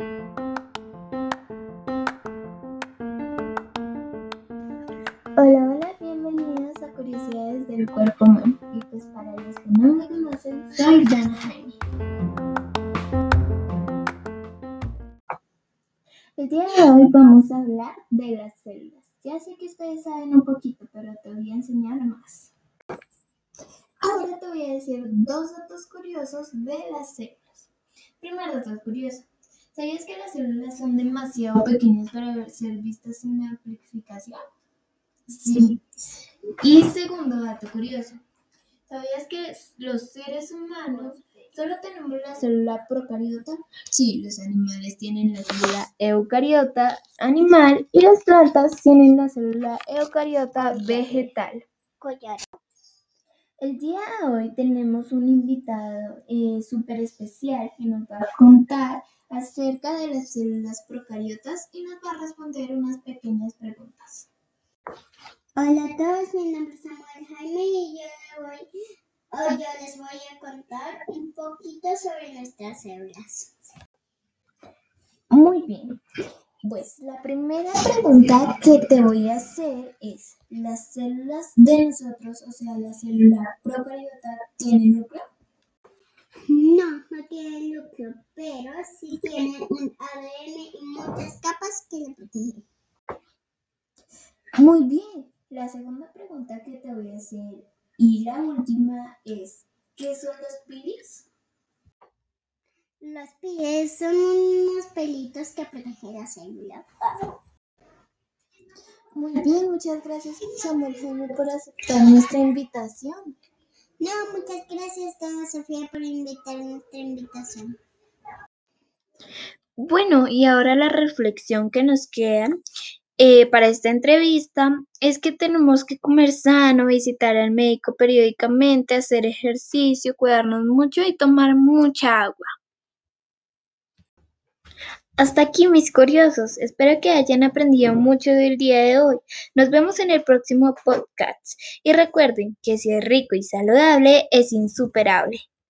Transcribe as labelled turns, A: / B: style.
A: Hola, hola, bienvenidos a Curiosidades del Cuerpo Humano. Y pues para los que no me conocen, soy Dana Jaime. El día de hoy vamos a hablar de las células. Ya sé que ustedes saben un poquito, pero te voy a enseñar más. Ahora te voy a decir dos datos curiosos de las células. Primer dato curioso. ¿Sabías que las células son demasiado pequeñas para ser vistas la amplificación? Sí. Y segundo dato curioso. ¿Sabías que los seres humanos solo tenemos la célula procariota? Sí, los animales tienen la célula eucariota animal y las plantas tienen la célula eucariota vegetal.
B: collar.
A: El día de hoy tenemos un invitado eh, súper especial que nos va a contar acerca de las células procariotas y nos va a responder unas pequeñas preguntas.
B: Hola a todos, mi nombre es Samuel Jaime y yo, voy, les voy a contar un poquito sobre nuestras células.
A: Muy bien. Pues la primera pregunta que te voy a hacer es, ¿las células de nosotros, o sea, la célula procariota, tienen núcleo?
B: No, no tienen núcleo, pero sí que le protegen.
A: Muy bien. La segunda pregunta que te voy a hacer y la última es, ¿qué son los pilis?
B: Los pies son unos pelitos que protegen la célula.
A: Muy bien, muchas gracias Samuel Jaime por aceptar nuestra invitación.
B: No, muchas gracias, Sofía, por invitar nuestra invitación.
A: Bueno, y ahora la reflexión que nos queda eh, para esta entrevista es que tenemos que comer sano, visitar al médico periódicamente, hacer ejercicio, cuidarnos mucho y tomar mucha agua. Hasta aquí mis curiosos, espero que hayan aprendido mucho del día de hoy. Nos vemos en el próximo podcast y recuerden que si es rico y saludable es insuperable.